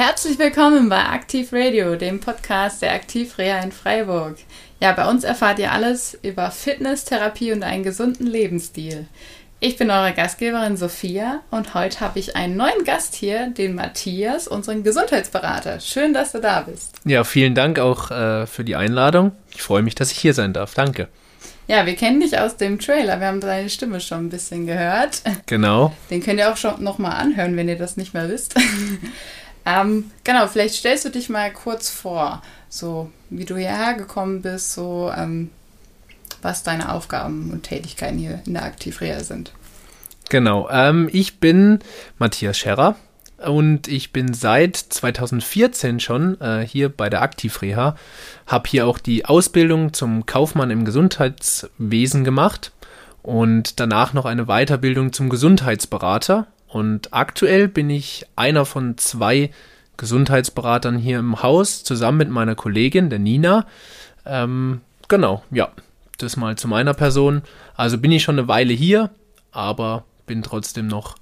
Herzlich willkommen bei Aktiv Radio, dem Podcast der Aktivreha in Freiburg. Ja, bei uns erfahrt ihr alles über Fitness, Therapie und einen gesunden Lebensstil. Ich bin eure Gastgeberin Sophia und heute habe ich einen neuen Gast hier, den Matthias, unseren Gesundheitsberater. Schön, dass du da bist. Ja, vielen Dank auch äh, für die Einladung. Ich freue mich, dass ich hier sein darf. Danke. Ja, wir kennen dich aus dem Trailer. Wir haben deine Stimme schon ein bisschen gehört. Genau. Den könnt ihr auch schon nochmal anhören, wenn ihr das nicht mehr wisst. Ähm, genau, vielleicht stellst du dich mal kurz vor, so wie du hierher gekommen bist, so ähm, was deine Aufgaben und Tätigkeiten hier in der Aktivreha sind. Genau, ähm, ich bin Matthias Scherrer und ich bin seit 2014 schon äh, hier bei der Aktivreha, habe hier auch die Ausbildung zum Kaufmann im Gesundheitswesen gemacht und danach noch eine Weiterbildung zum Gesundheitsberater und aktuell bin ich einer von zwei Gesundheitsberatern hier im Haus, zusammen mit meiner Kollegin, der Nina. Ähm, genau, ja, das mal zu meiner Person. Also bin ich schon eine Weile hier, aber bin trotzdem noch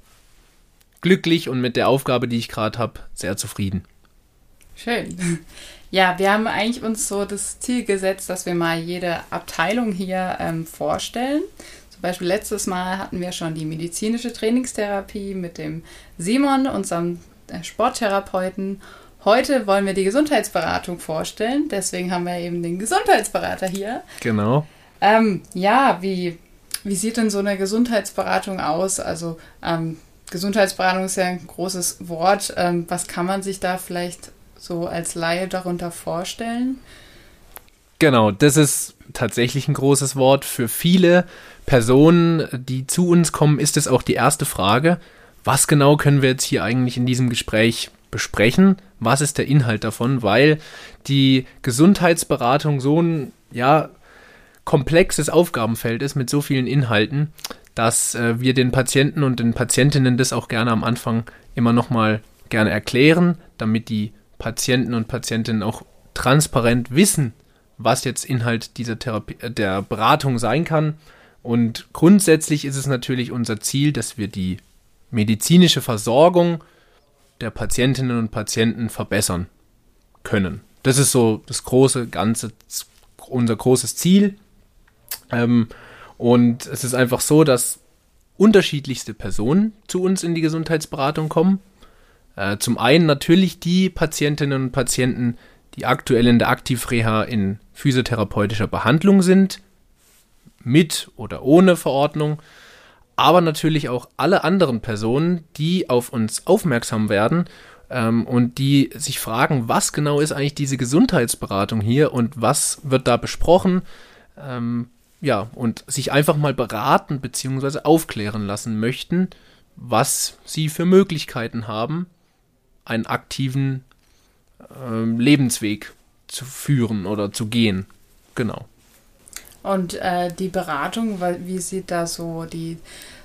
glücklich und mit der Aufgabe, die ich gerade habe, sehr zufrieden. Schön. Ja, wir haben eigentlich uns so das Ziel gesetzt, dass wir mal jede Abteilung hier ähm, vorstellen. Zum Beispiel letztes Mal hatten wir schon die medizinische Trainingstherapie mit dem Simon, unserem äh, Sporttherapeuten. Heute wollen wir die Gesundheitsberatung vorstellen. Deswegen haben wir eben den Gesundheitsberater hier. Genau. Ähm, ja, wie, wie sieht denn so eine Gesundheitsberatung aus? Also ähm, Gesundheitsberatung ist ja ein großes Wort. Ähm, was kann man sich da vielleicht so als Laie darunter vorstellen? Genau, das ist tatsächlich ein großes Wort. Für viele Personen, die zu uns kommen, ist es auch die erste Frage. Was genau können wir jetzt hier eigentlich in diesem Gespräch besprechen? Was ist der Inhalt davon? Weil die Gesundheitsberatung so ein, ja, komplexes Aufgabenfeld ist mit so vielen Inhalten, dass äh, wir den Patienten und den Patientinnen das auch gerne am Anfang immer nochmal gerne erklären, damit die Patienten und Patientinnen auch transparent wissen, was jetzt Inhalt dieser Therapie, äh, der Beratung sein kann. Und grundsätzlich ist es natürlich unser Ziel, dass wir die medizinische Versorgung der Patientinnen und Patienten verbessern können. Das ist so das große Ganze, unser großes Ziel. Ähm, und es ist einfach so, dass unterschiedlichste Personen zu uns in die Gesundheitsberatung kommen. Äh, zum einen natürlich die Patientinnen und Patienten, die aktuell in der Aktivreha in physiotherapeutischer Behandlung sind, mit oder ohne Verordnung, aber natürlich auch alle anderen Personen, die auf uns aufmerksam werden ähm, und die sich fragen, was genau ist eigentlich diese Gesundheitsberatung hier und was wird da besprochen. Ähm, ja, und sich einfach mal beraten bzw. aufklären lassen möchten, was sie für Möglichkeiten haben, einen aktiven äh, Lebensweg zu führen oder zu gehen. Genau. Und äh, die Beratung, wie sieht da so die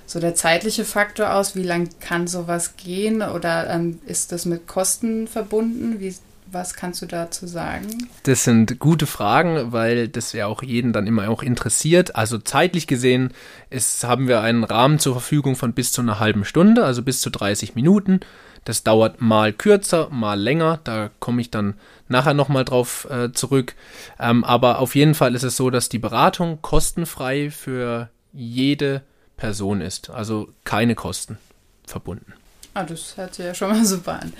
so der zeitliche Faktor aus? Wie lang kann sowas gehen? Oder ähm, ist das mit Kosten verbunden? Wie, was kannst du dazu sagen? Das sind gute Fragen, weil das ja auch jeden dann immer auch interessiert. Also zeitlich gesehen ist, haben wir einen Rahmen zur Verfügung von bis zu einer halben Stunde, also bis zu 30 Minuten. Das dauert mal kürzer, mal länger. Da komme ich dann nachher nochmal drauf äh, zurück. Ähm, aber auf jeden Fall ist es so, dass die Beratung kostenfrei für jede Person ist. Also keine Kosten verbunden. Ah, das hört sich ja schon mal super an.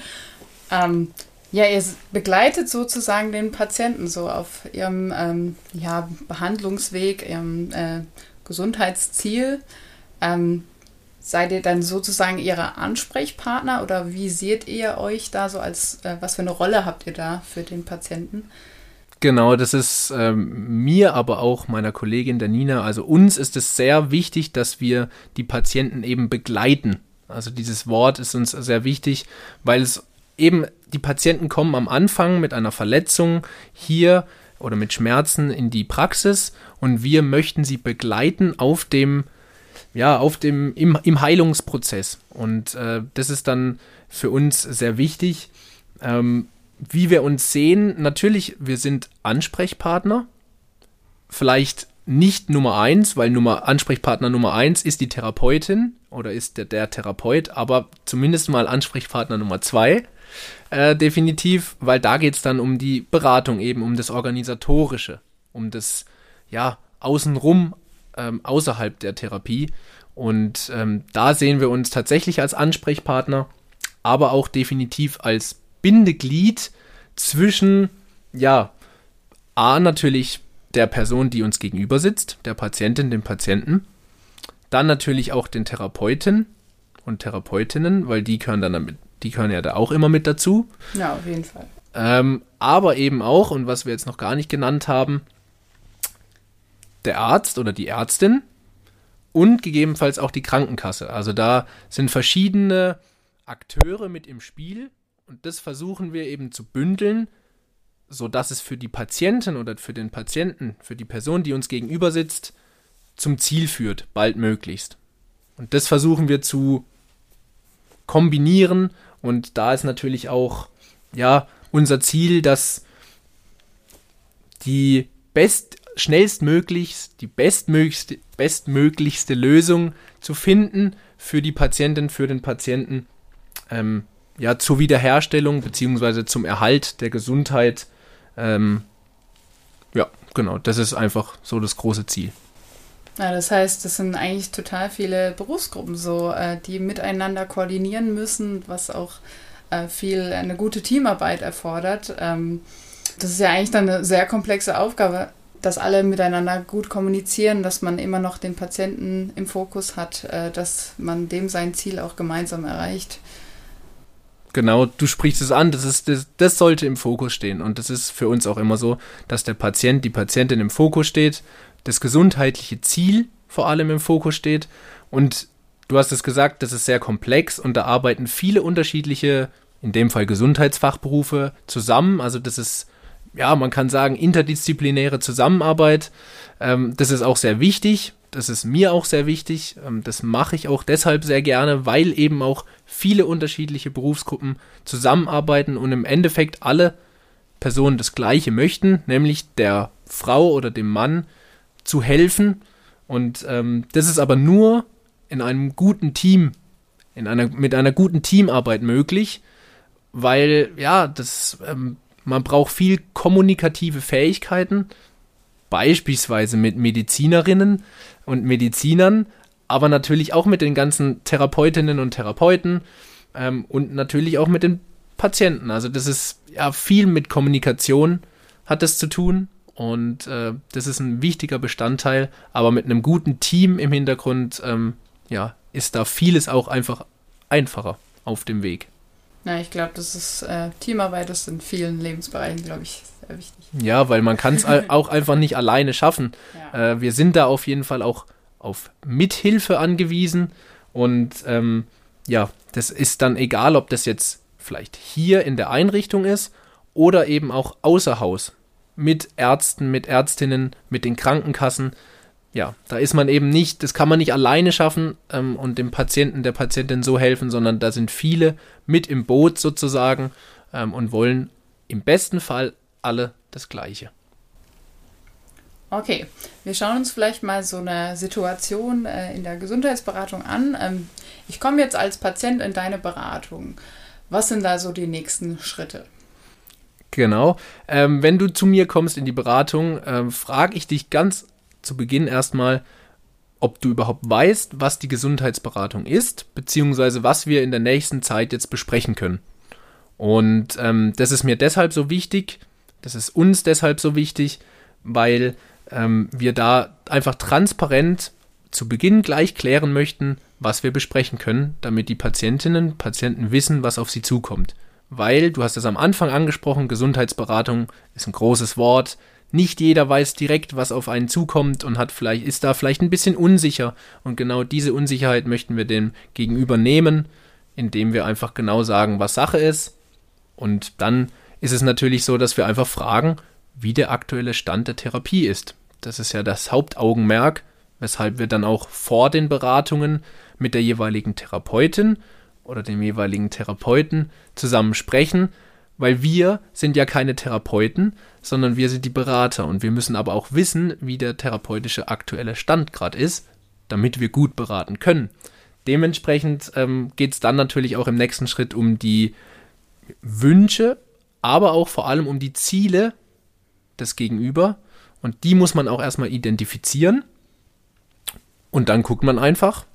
Ähm, ja, ihr begleitet sozusagen den Patienten so auf ihrem ähm, ja, Behandlungsweg, ihrem äh, Gesundheitsziel. Ähm, seid ihr dann sozusagen ihre Ansprechpartner oder wie seht ihr euch da so als, äh, was für eine Rolle habt ihr da für den Patienten? Genau, das ist ähm, mir, aber auch meiner Kollegin der Nina, also uns ist es sehr wichtig, dass wir die Patienten eben begleiten. Also dieses Wort ist uns sehr wichtig, weil es eben die Patienten kommen am Anfang mit einer Verletzung hier oder mit Schmerzen in die Praxis und wir möchten sie begleiten auf dem ja, auf dem, im, im Heilungsprozess. Und äh, das ist dann für uns sehr wichtig. Ähm, wie wir uns sehen, natürlich, wir sind Ansprechpartner. Vielleicht nicht Nummer eins, weil Nummer, Ansprechpartner Nummer eins ist die Therapeutin oder ist der, der Therapeut, aber zumindest mal Ansprechpartner Nummer zwei. Äh, definitiv, weil da geht es dann um die Beratung eben, um das Organisatorische, um das, ja, außenrum, ähm, außerhalb der Therapie. Und ähm, da sehen wir uns tatsächlich als Ansprechpartner, aber auch definitiv als Bindeglied zwischen, ja, A, natürlich der Person, die uns gegenüber sitzt, der Patientin, dem Patienten, dann natürlich auch den Therapeuten und Therapeutinnen, weil die gehören dann damit, die gehören ja da auch immer mit dazu. Ja, auf jeden Fall. Ähm, aber eben auch, und was wir jetzt noch gar nicht genannt haben, der Arzt oder die Ärztin und gegebenenfalls auch die Krankenkasse. Also da sind verschiedene Akteure mit im Spiel und das versuchen wir eben zu bündeln, sodass es für die Patientin oder für den Patienten, für die Person, die uns gegenüber sitzt, zum Ziel führt, baldmöglichst. Und das versuchen wir zu kombinieren und da ist natürlich auch ja unser Ziel, dass die best schnellstmöglichst die bestmöglichste, bestmöglichste Lösung zu finden für die Patientin, für den Patienten, ähm, ja, zur Wiederherstellung bzw. zum Erhalt der Gesundheit. Ähm, ja, genau, das ist einfach so das große Ziel. Ja, das heißt, das sind eigentlich total viele Berufsgruppen so, äh, die miteinander koordinieren müssen, was auch äh, viel eine gute Teamarbeit erfordert. Ähm, das ist ja eigentlich dann eine sehr komplexe Aufgabe dass alle miteinander gut kommunizieren, dass man immer noch den Patienten im Fokus hat, äh, dass man dem sein Ziel auch gemeinsam erreicht. Genau, du sprichst es an, das, ist, das, das sollte im Fokus stehen. Und das ist für uns auch immer so, dass der Patient, die Patientin im Fokus steht, das gesundheitliche Ziel vor allem im Fokus steht. Und du hast es gesagt, das ist sehr komplex und da arbeiten viele unterschiedliche, in dem Fall Gesundheitsfachberufe zusammen. Also das ist ja, man kann sagen, interdisziplinäre Zusammenarbeit. Ähm, das ist auch sehr wichtig. Das ist mir auch sehr wichtig. Ähm, das mache ich auch deshalb sehr gerne, weil eben auch viele unterschiedliche Berufsgruppen zusammenarbeiten und im Endeffekt alle Personen das Gleiche möchten, nämlich der Frau oder dem Mann zu helfen. Und ähm, das ist aber nur in einem guten Team, in einer, mit einer guten Teamarbeit möglich, weil ja, das ähm, man braucht viel kommunikative Fähigkeiten, beispielsweise mit Medizinerinnen und Medizinern, aber natürlich auch mit den ganzen Therapeutinnen und Therapeuten ähm, und natürlich auch mit den Patienten. Also das ist ja viel mit Kommunikation hat das zu tun und äh, das ist ein wichtiger Bestandteil, aber mit einem guten Team im Hintergrund ähm, ja, ist da vieles auch einfach einfacher auf dem Weg. Ja, ich glaube, das ist äh, Teamarbeit ist in vielen Lebensbereichen, glaube ich, sehr wichtig. Ja, weil man kann es auch einfach nicht alleine schaffen. Ja. Äh, wir sind da auf jeden Fall auch auf Mithilfe angewiesen und ähm, ja, das ist dann egal, ob das jetzt vielleicht hier in der Einrichtung ist oder eben auch außer Haus mit Ärzten, mit Ärztinnen, mit den Krankenkassen ja, da ist man eben nicht, das kann man nicht alleine schaffen ähm, und dem Patienten, der Patientin so helfen, sondern da sind viele mit im Boot sozusagen ähm, und wollen im besten Fall alle das Gleiche. Okay, wir schauen uns vielleicht mal so eine Situation äh, in der Gesundheitsberatung an. Ähm, ich komme jetzt als Patient in deine Beratung. Was sind da so die nächsten Schritte? Genau. Ähm, wenn du zu mir kommst in die Beratung, ähm, frage ich dich ganz zu Beginn erstmal, ob du überhaupt weißt, was die Gesundheitsberatung ist, beziehungsweise was wir in der nächsten Zeit jetzt besprechen können. Und ähm, das ist mir deshalb so wichtig, das ist uns deshalb so wichtig, weil ähm, wir da einfach transparent zu Beginn gleich klären möchten, was wir besprechen können, damit die Patientinnen und Patienten wissen, was auf sie zukommt. Weil, du hast es am Anfang angesprochen, Gesundheitsberatung ist ein großes Wort, nicht jeder weiß direkt, was auf einen zukommt und hat vielleicht, ist da vielleicht ein bisschen unsicher. Und genau diese Unsicherheit möchten wir dem Gegenüber nehmen, indem wir einfach genau sagen, was Sache ist. Und dann ist es natürlich so, dass wir einfach fragen, wie der aktuelle Stand der Therapie ist. Das ist ja das Hauptaugenmerk, weshalb wir dann auch vor den Beratungen mit der jeweiligen Therapeutin oder dem jeweiligen Therapeuten zusammen sprechen, weil wir sind ja keine Therapeuten, sondern wir sind die Berater und wir müssen aber auch wissen, wie der therapeutische aktuelle Stand gerade ist, damit wir gut beraten können. Dementsprechend ähm, geht es dann natürlich auch im nächsten Schritt um die Wünsche, aber auch vor allem um die Ziele des Gegenüber. Und die muss man auch erstmal identifizieren. Und dann guckt man einfach,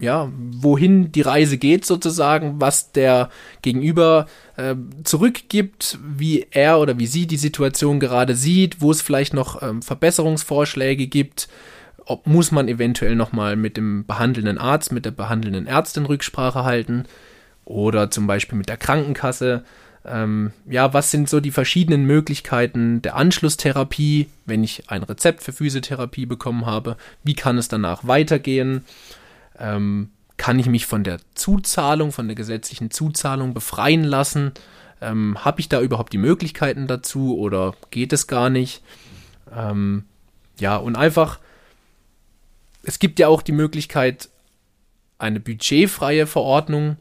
ja, wohin die Reise geht sozusagen, was der Gegenüber äh, zurückgibt, wie er oder wie sie die Situation gerade sieht, wo es vielleicht noch ähm, Verbesserungsvorschläge gibt, ob muss man eventuell nochmal mit dem behandelnden Arzt, mit der behandelnden Ärztin Rücksprache halten oder zum Beispiel mit der Krankenkasse. Ähm, ja, was sind so die verschiedenen Möglichkeiten der Anschlusstherapie, wenn ich ein Rezept für Physiotherapie bekommen habe? Wie kann es danach weitergehen? Ähm, kann ich mich von der Zuzahlung, von der gesetzlichen Zuzahlung befreien lassen? Ähm, Habe ich da überhaupt die Möglichkeiten dazu oder geht es gar nicht? Ähm, ja, und einfach, es gibt ja auch die Möglichkeit, eine budgetfreie Verordnung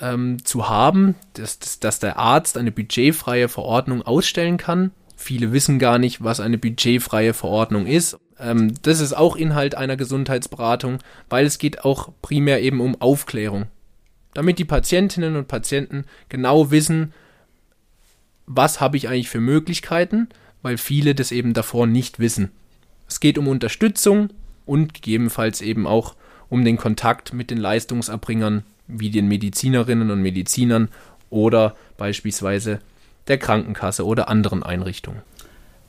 ähm, zu haben, dass, dass, dass der Arzt eine budgetfreie Verordnung ausstellen kann. Viele wissen gar nicht, was eine budgetfreie Verordnung ist. Ähm, das ist auch Inhalt einer Gesundheitsberatung, weil es geht auch primär eben um Aufklärung. Damit die Patientinnen und Patienten genau wissen, was habe ich eigentlich für Möglichkeiten, weil viele das eben davor nicht wissen. Es geht um Unterstützung und gegebenenfalls eben auch um den Kontakt mit den Leistungserbringern wie den Medizinerinnen und Medizinern oder beispielsweise der Krankenkasse oder anderen Einrichtungen.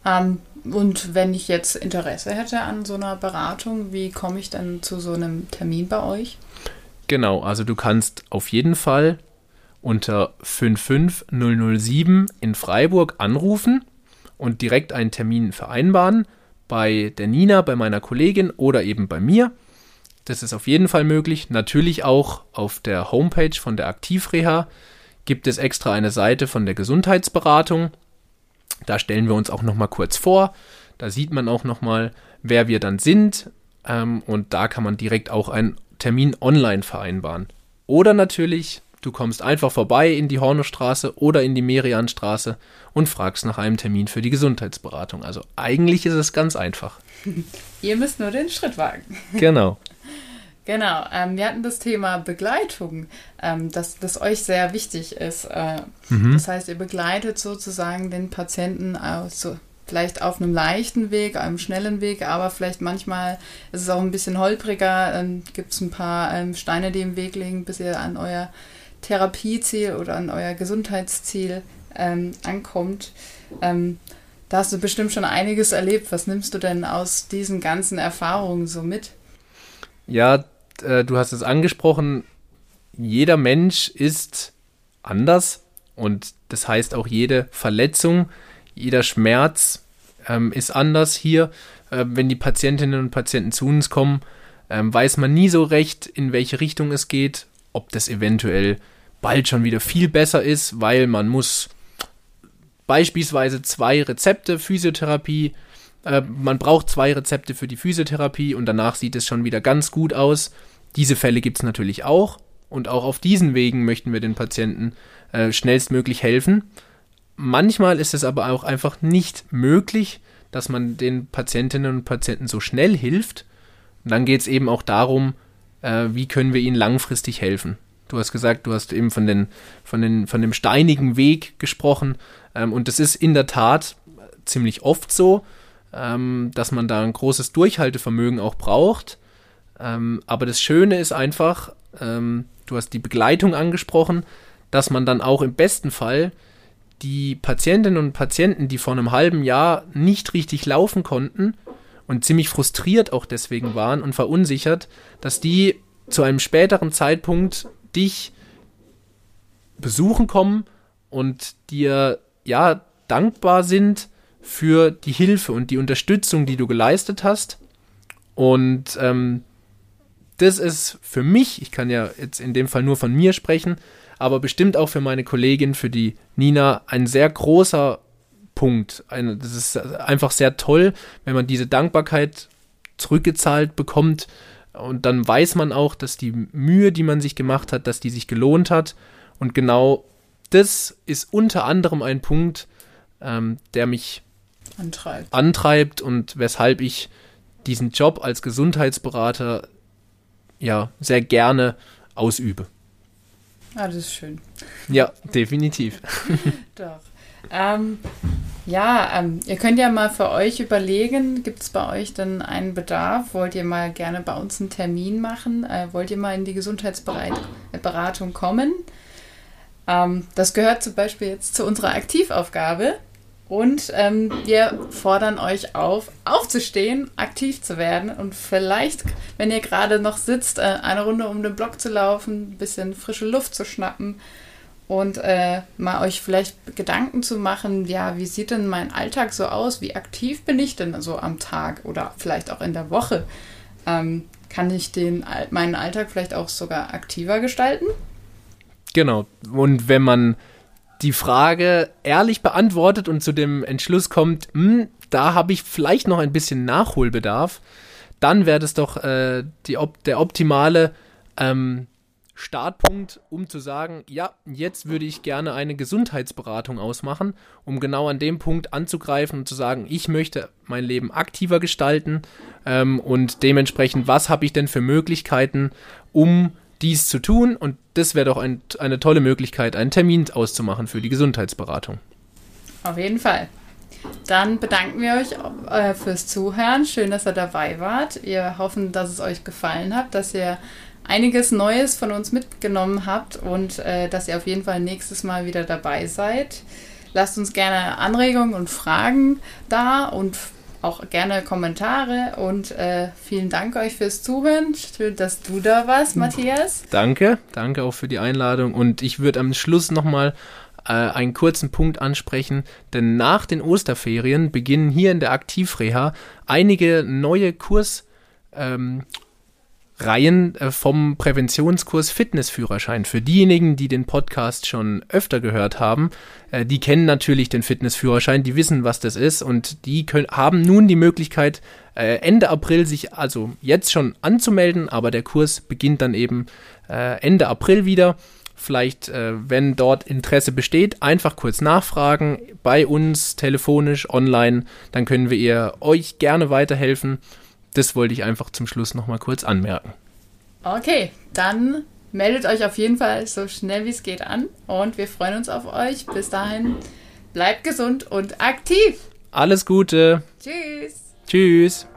Ähm, und wenn ich jetzt Interesse hätte an so einer Beratung, wie komme ich dann zu so einem Termin bei euch? Genau, also du kannst auf jeden Fall unter 55007 in Freiburg anrufen und direkt einen Termin vereinbaren bei der Nina, bei meiner Kollegin oder eben bei mir. Das ist auf jeden Fall möglich. Natürlich auch auf der Homepage von der Aktivreha gibt es extra eine Seite von der Gesundheitsberatung. Da stellen wir uns auch noch mal kurz vor. Da sieht man auch noch mal, wer wir dann sind. Ähm, und da kann man direkt auch einen Termin online vereinbaren. Oder natürlich, du kommst einfach vorbei in die Hornostraße oder in die Merianstraße und fragst nach einem Termin für die Gesundheitsberatung. Also eigentlich ist es ganz einfach. Ihr müsst nur den Schritt wagen. Genau. Genau, ähm, wir hatten das Thema Begleitung, ähm, dass das euch sehr wichtig ist. Äh, mhm. Das heißt, ihr begleitet sozusagen den Patienten aus, so, vielleicht auf einem leichten Weg, einem schnellen Weg, aber vielleicht manchmal ist es auch ein bisschen holpriger, dann gibt es ein paar ähm, Steine, die im Weg liegen, bis ihr an euer Therapieziel oder an euer Gesundheitsziel ähm, ankommt. Ähm, da hast du bestimmt schon einiges erlebt. Was nimmst du denn aus diesen ganzen Erfahrungen so mit? Ja, äh, du hast es angesprochen, jeder Mensch ist anders und das heißt auch jede Verletzung, jeder Schmerz ähm, ist anders hier. Äh, wenn die Patientinnen und Patienten zu uns kommen, ähm, weiß man nie so recht, in welche Richtung es geht, ob das eventuell bald schon wieder viel besser ist, weil man muss beispielsweise zwei Rezepte Physiotherapie äh, man braucht zwei Rezepte für die Physiotherapie und danach sieht es schon wieder ganz gut aus. Diese Fälle gibt es natürlich auch und auch auf diesen Wegen möchten wir den Patienten äh, schnellstmöglich helfen. Manchmal ist es aber auch einfach nicht möglich, dass man den Patientinnen und Patienten so schnell hilft. Und dann geht es eben auch darum, äh, wie können wir ihnen langfristig helfen. Du hast gesagt, du hast eben von, den, von, den, von dem steinigen Weg gesprochen. Ähm, und das ist in der Tat ziemlich oft so ähm, dass man da ein großes Durchhaltevermögen auch braucht. Ähm, aber das Schöne ist einfach, ähm, du hast die Begleitung angesprochen, dass man dann auch im besten Fall die Patientinnen und Patienten, die vor einem halben Jahr nicht richtig laufen konnten und ziemlich frustriert auch deswegen waren und verunsichert, dass die zu einem späteren Zeitpunkt dich besuchen kommen und dir ja dankbar sind, für die Hilfe und die Unterstützung, die du geleistet hast. Und ähm, das ist für mich, ich kann ja jetzt in dem Fall nur von mir sprechen, aber bestimmt auch für meine Kollegin, für die Nina, ein sehr großer Punkt. Eine, das ist einfach sehr toll, wenn man diese Dankbarkeit zurückgezahlt bekommt. Und dann weiß man auch, dass die Mühe, die man sich gemacht hat, dass die sich gelohnt hat. Und genau das ist unter anderem ein Punkt, ähm, der mich antreibt. antreibt und weshalb ich diesen Job als Gesundheitsberater ja sehr gerne ausübe. Ah, das ist schön. Ja, definitiv. Doch. Ähm, ja, ähm, ihr könnt ja mal für euch überlegen, gibt es bei euch denn einen Bedarf? Wollt ihr mal gerne bei uns einen Termin machen? Äh, wollt ihr mal in die Gesundheitsberatung kommen? Ähm, das gehört zum Beispiel jetzt zu unserer Aktivaufgabe. Und ähm, wir fordern euch auf, aufzustehen, aktiv zu werden und vielleicht, wenn ihr gerade noch sitzt, äh, eine Runde um den Block zu laufen, ein bisschen frische Luft zu schnappen und äh, mal euch vielleicht Gedanken zu machen, ja, wie sieht denn mein Alltag so aus? Wie aktiv bin ich denn so am Tag oder vielleicht auch in der Woche? Ähm, kann ich den, meinen Alltag vielleicht auch sogar aktiver gestalten? Genau. Und wenn man die Frage ehrlich beantwortet und zu dem Entschluss kommt, hm, da habe ich vielleicht noch ein bisschen Nachholbedarf, dann wäre das doch äh, die, der optimale ähm, Startpunkt, um zu sagen, ja, jetzt würde ich gerne eine Gesundheitsberatung ausmachen, um genau an dem Punkt anzugreifen und zu sagen, ich möchte mein Leben aktiver gestalten ähm, und dementsprechend, was habe ich denn für Möglichkeiten, um dies zu tun und das wäre doch ein, eine tolle Möglichkeit, einen Termin auszumachen für die Gesundheitsberatung. Auf jeden Fall. Dann bedanken wir euch äh, fürs Zuhören. Schön, dass ihr dabei wart. Wir hoffen, dass es euch gefallen hat, dass ihr einiges Neues von uns mitgenommen habt und äh, dass ihr auf jeden Fall nächstes Mal wieder dabei seid. Lasst uns gerne Anregungen und Fragen da und auch gerne Kommentare und äh, vielen Dank euch fürs Zuhören. Schön, dass du da warst, Matthias. Danke, danke auch für die Einladung und ich würde am Schluss nochmal äh, einen kurzen Punkt ansprechen, denn nach den Osterferien beginnen hier in der Aktivreha einige neue Kurs ähm, Reihen äh, vom Präventionskurs Fitnessführerschein. Für diejenigen, die den Podcast schon öfter gehört haben, äh, die kennen natürlich den Fitnessführerschein, die wissen, was das ist und die können, haben nun die Möglichkeit, äh, Ende April sich also jetzt schon anzumelden, aber der Kurs beginnt dann eben Ende April wieder. Vielleicht, wenn dort Interesse besteht, einfach kurz nachfragen bei uns telefonisch, online, dann können wir ihr euch gerne weiterhelfen das wollte ich einfach zum Schluss nochmal kurz anmerken. Okay, dann meldet euch auf jeden Fall so schnell wie es geht an und wir freuen uns auf euch. Bis dahin, bleibt gesund und aktiv. Alles Gute. Tschüss. Tschüss.